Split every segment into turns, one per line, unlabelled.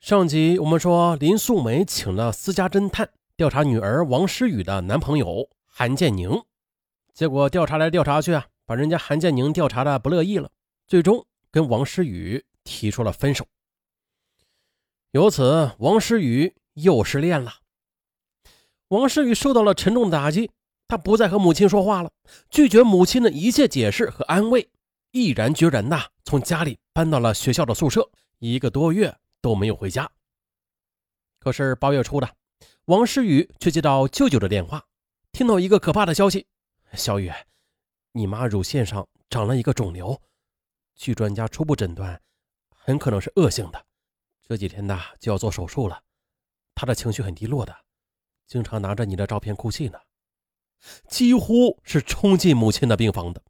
上集我们说，林素梅请了私家侦探调查女儿王诗雨的男朋友韩建宁，结果调查来调查去啊，把人家韩建宁调查的不乐意了，最终跟王诗雨提出了分手。由此，王诗雨又失恋了。王诗雨受到了沉重的打击，她不再和母亲说话了，拒绝母亲的一切解释和安慰，毅然决然的从家里搬到了学校的宿舍，一个多月。都没有回家。可是八月初的，王诗雨却接到舅舅的电话，听到一个可怕的消息：小雨，你妈乳腺上长了一个肿瘤，据专家初步诊断，很可能是恶性的，这几天呢就要做手术了。她的情绪很低落的，经常拿着你的照片哭泣呢，几乎是冲进母亲的病房的。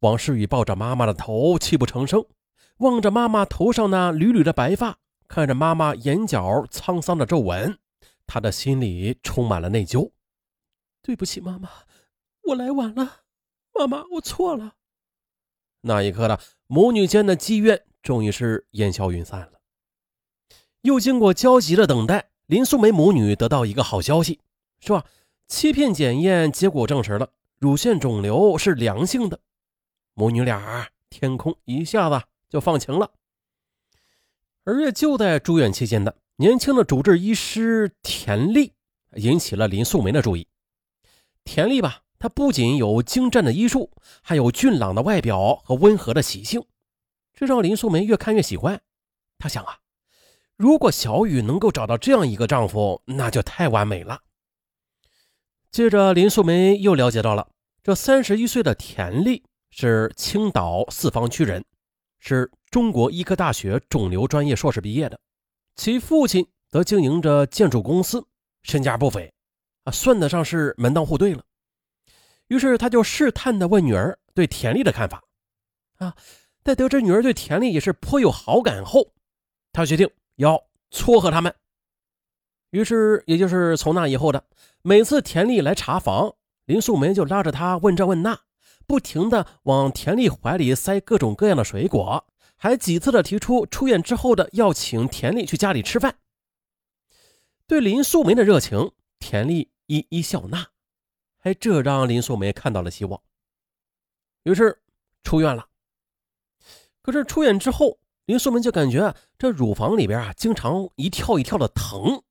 王诗雨抱着妈妈的头，泣不成声，望着妈妈头上那缕缕的白发。看着妈妈眼角沧桑的皱纹，他的心里充满了内疚。对不起，妈妈，我来晚了。妈妈，我错了。那一刻呢，母女间的积怨终于是烟消云散了。又经过焦急的等待，林素梅母女得到一个好消息，是吧？欺骗检验结果证实了乳腺肿瘤是良性的。母女俩天空一下子就放晴了。而也就在住院期间的年轻的主治医师田丽引起了林素梅的注意。田丽吧，她不仅有精湛的医术，还有俊朗的外表和温和的习性，这让林素梅越看越喜欢。她想啊，如果小雨能够找到这样一个丈夫，那就太完美了。接着，林素梅又了解到了，这三十一岁的田丽是青岛四方区人。是中国医科大学肿瘤专业硕士毕业的，其父亲则经营着建筑公司，身价不菲，啊，算得上是门当户对了。于是他就试探地问女儿对田丽的看法，啊，在得知女儿对田丽也是颇有好感后，他决定要撮合他们。于是，也就是从那以后的每次田丽来查房，林素梅就拉着他问这问那。不停的往田丽怀里塞各种各样的水果，还几次的提出出院之后的要请田丽去家里吃饭。对林素梅的热情，田丽一一笑纳，哎，这让林素梅看到了希望。于是出院了。可是出院之后，林素梅就感觉这乳房里边啊，经常一跳一跳的疼。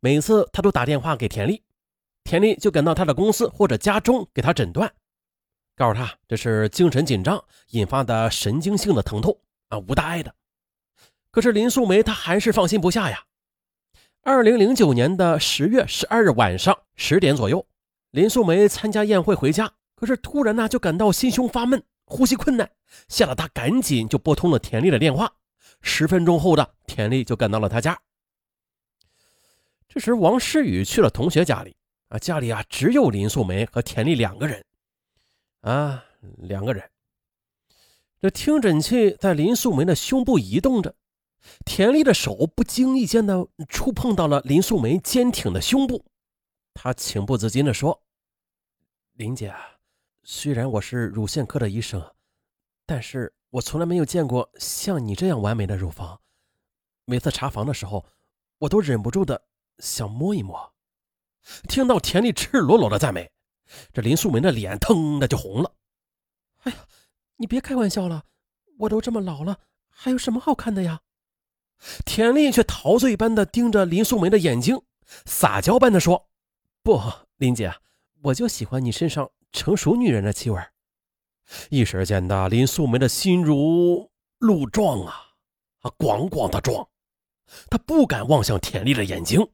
每次她都打电话给田丽，田丽就赶到她的公司或者家中给她诊断。告诉他这是精神紧张引发的神经性的疼痛啊，无大碍的。可是林素梅她还是放心不下呀。二零零九年的十月十二日晚上十点左右，林素梅参加宴会回家，可是突然呢就感到心胸发闷，呼吸困难，吓得她赶紧就拨通了田丽的电话。十分钟后的田丽就赶到了她家。这时王诗雨去了同学家里啊，家里啊只有林素梅和田丽两个人。啊，两个人。这听诊器在林素梅的胸部移动着，田丽的手不经意间的触碰到了林素梅坚挺的胸部，她情不自禁的说：“林姐，虽然我是乳腺科的医生，但是我从来没有见过像你这样完美的乳房。每次查房的时候，我都忍不住的想摸一摸。”听到田丽赤裸裸的赞美。这林素梅的脸腾的就红了。哎呀，你别开玩笑了，我都这么老了，还有什么好看的呀？田丽却陶醉般的盯着林素梅的眼睛，撒娇般的说：“不，林姐，我就喜欢你身上成熟女人的气味。”一时间的，林素梅的心如鹿撞啊，啊，咣咣的撞，她不敢望向田丽的眼睛。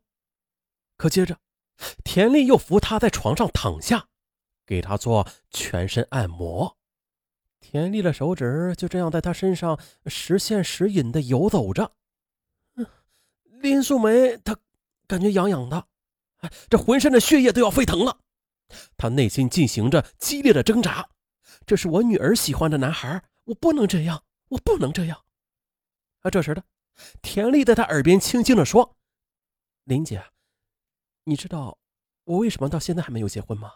可接着。田丽又扶他在床上躺下，给他做全身按摩。田丽的手指就这样在他身上时现时隐的游走着。林素梅她感觉痒痒的，哎，这浑身的血液都要沸腾了。她内心进行着激烈的挣扎。这是我女儿喜欢的男孩，我不能这样，我不能这样。啊，这时的田丽在他耳边轻轻的说：“林姐。”你知道我为什么到现在还没有结婚吗？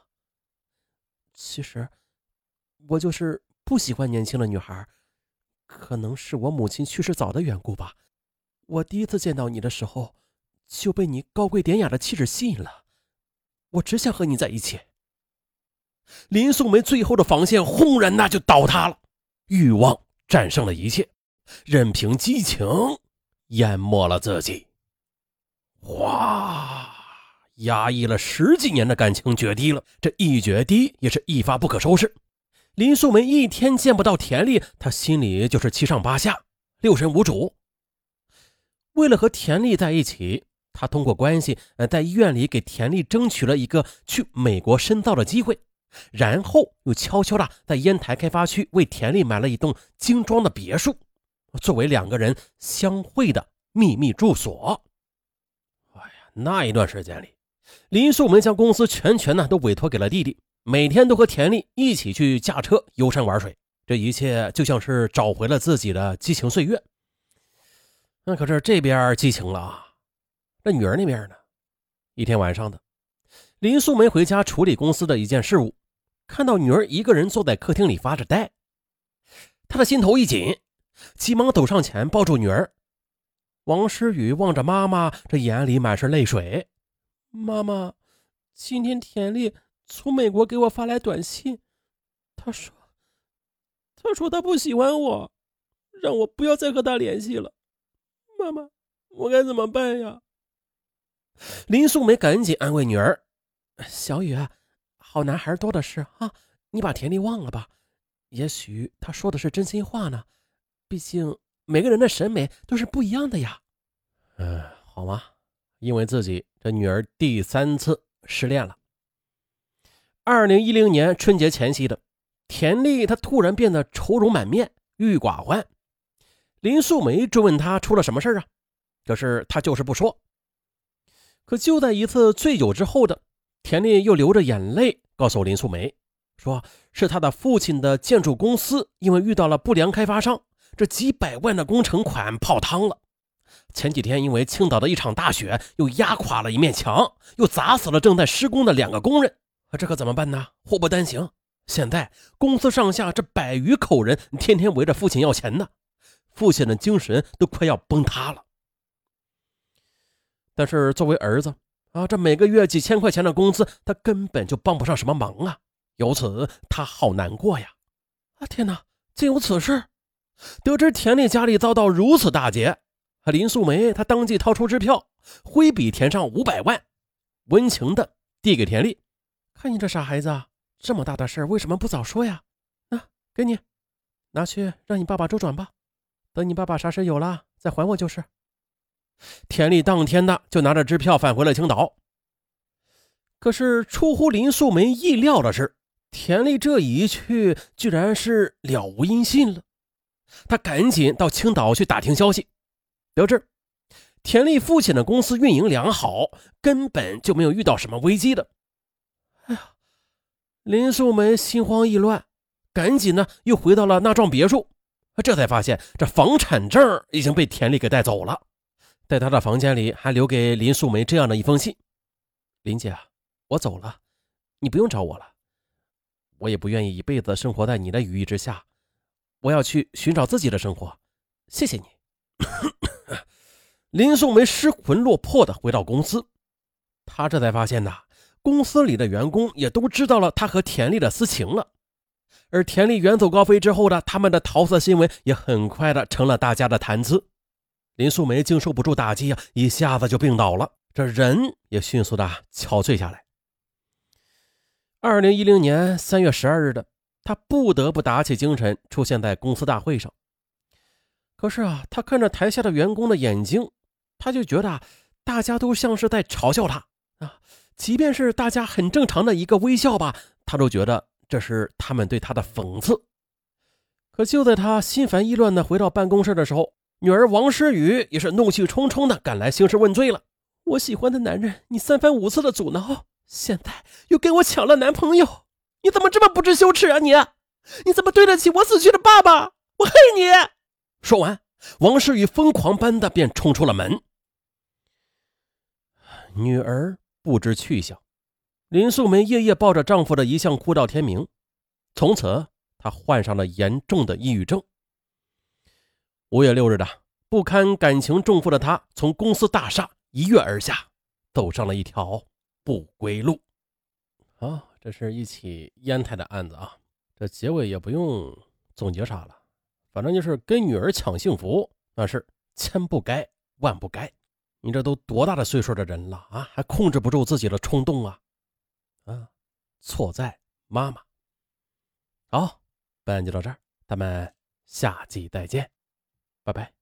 其实，我就是不喜欢年轻的女孩，可能是我母亲去世早的缘故吧。我第一次见到你的时候，就被你高贵典雅的气质吸引了，我只想和你在一起。林素梅最后的防线轰然那就倒塌了，欲望战胜了一切，任凭激情淹没了自己。哇！压抑了十几年的感情决堤了，这一决堤也是一发不可收拾。林素梅一天见不到田丽，她心里就是七上八下，六神无主。为了和田丽在一起，她通过关系，呃，在医院里给田丽争取了一个去美国深造的机会，然后又悄悄的在烟台开发区为田丽买了一栋精装的别墅，作为两个人相会的秘密住所。哎呀，那一段时间里。林素梅将公司全权呢都委托给了弟弟，每天都和田丽一起去驾车游山玩水，这一切就像是找回了自己的激情岁月。那可是这边激情了啊，那女儿那边呢？一天晚上的，林素梅回家处理公司的一件事务，看到女儿一个人坐在客厅里发着呆，她的心头一紧，急忙走上前抱住女儿。王诗雨望着妈妈，这眼里满是泪水。妈妈，今天田丽从美国给我发来短信，她说：“她说她不喜欢我，让我不要再和她联系了。”妈妈，我该怎么办呀？林素梅赶紧安慰女儿：“小雨，好男孩多的是啊，你把田丽忘了吧。也许他说的是真心话呢。毕竟每个人的审美都是不一样的呀。”嗯，好吗？因为自己这女儿第三次失恋了。二零一零年春节前夕的田丽，她突然变得愁容满面、郁郁寡欢。林素梅追问她出了什么事啊？可是她就是不说。可就在一次醉酒之后的田丽，又流着眼泪告诉林素梅，说是她的父亲的建筑公司因为遇到了不良开发商，这几百万的工程款泡汤了。前几天，因为青岛的一场大雪，又压垮了一面墙，又砸死了正在施工的两个工人。这可怎么办呢？祸不单行。现在公司上下这百余口人，天天围着父亲要钱呢，父亲的精神都快要崩塌了。但是作为儿子啊，这每个月几千块钱的工资，他根本就帮不上什么忙啊。由此，他好难过呀！啊，天哪，竟有此事！得知田丽家里遭到如此大劫。林素梅，她当即掏出支票，挥笔填上五百万，温情的递给田丽。看你这傻孩子，这么大的事为什么不早说呀？啊，给你，拿去让你爸爸周转吧。等你爸爸啥事有了再还我就是。田丽当天的就拿着支票返回了青岛。可是出乎林素梅意料的是，田丽这一去，居然是了无音信了。她赶紧到青岛去打听消息。得知田丽父亲的公司运营良好，根本就没有遇到什么危机的。哎呀，林素梅心慌意乱，赶紧呢又回到了那幢别墅，这才发现这房产证已经被田丽给带走了。在他的房间里还留给林素梅这样的一封信：“林姐，我走了，你不用找我了。我也不愿意一辈子生活在你的羽翼之下，我要去寻找自己的生活。谢谢你。”林素梅失魂落魄的回到公司，她这才发现呐，公司里的员工也都知道了她和田丽的私情了。而田丽远走高飞之后呢，他们的桃色新闻也很快的成了大家的谈资。林素梅经受不住打击啊，一下子就病倒了，这人也迅速的憔悴下来。二零一零年三月十二日的，她不得不打起精神出现在公司大会上。可是啊，他看着台下的员工的眼睛，他就觉得大家都像是在嘲笑他啊。即便是大家很正常的一个微笑吧，他都觉得这是他们对他的讽刺。可就在他心烦意乱的回到办公室的时候，女儿王诗雨也是怒气冲冲的赶来兴师问罪了。我喜欢的男人，你三番五次的阻挠，现在又跟我抢了男朋友，你怎么这么不知羞耻啊你？你怎么对得起我死去的爸爸？我恨你！说完，王诗雨疯狂般的便冲出了门。女儿不知去向，林素梅夜夜抱着丈夫的遗像哭到天明。从此，她患上了严重的抑郁症。五月六日的不堪感情重负的她，从公司大厦一跃而下，走上了一条不归路。啊，这是一起烟台的案子啊，这结尾也不用总结啥了，反正就是跟女儿抢幸福，那是千不该万不该。你这都多大的岁数的人了啊，还控制不住自己的冲动啊？啊，错在妈妈。好，本案就到这儿，咱们下集再见，拜拜。